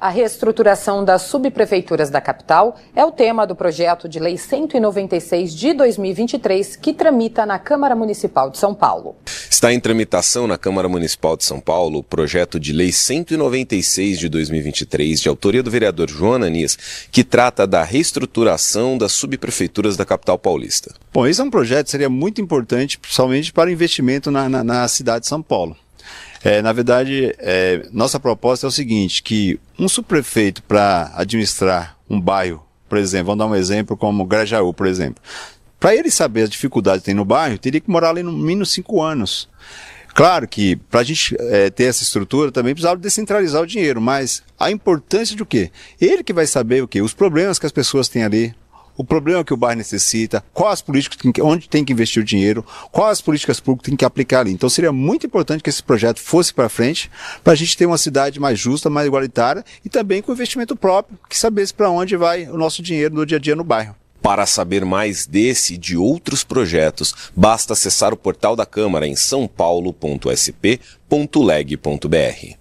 A reestruturação das subprefeituras da capital é o tema do projeto de lei 196 de 2023 que tramita na Câmara Municipal de São Paulo. Está em tramitação na Câmara Municipal de São Paulo o projeto de lei 196 de 2023, de autoria do vereador João Ananias, que trata da reestruturação das subprefeituras da capital paulista. Bom, esse é um projeto que seria muito importante, principalmente para o investimento na, na, na cidade de São Paulo. É, na verdade, é, nossa proposta é o seguinte, que um subprefeito para administrar um bairro, por exemplo, vamos dar um exemplo como Grajaú, por exemplo. Para ele saber as dificuldades que tem no bairro, teria que morar ali no mínimo cinco anos. Claro que para a gente é, ter essa estrutura também precisava descentralizar o dinheiro, mas a importância de o quê? Ele que vai saber o quê? Os problemas que as pessoas têm ali, o problema que o bairro necessita, quais as políticas, onde tem que investir o dinheiro, quais as políticas públicas tem que aplicar ali. Então seria muito importante que esse projeto fosse para frente, para a gente ter uma cidade mais justa, mais igualitária e também com investimento próprio, que sabesse para onde vai o nosso dinheiro no dia a dia no bairro. Para saber mais desse e de outros projetos, basta acessar o portal da Câmara em sãopaulo.sp.leg.br.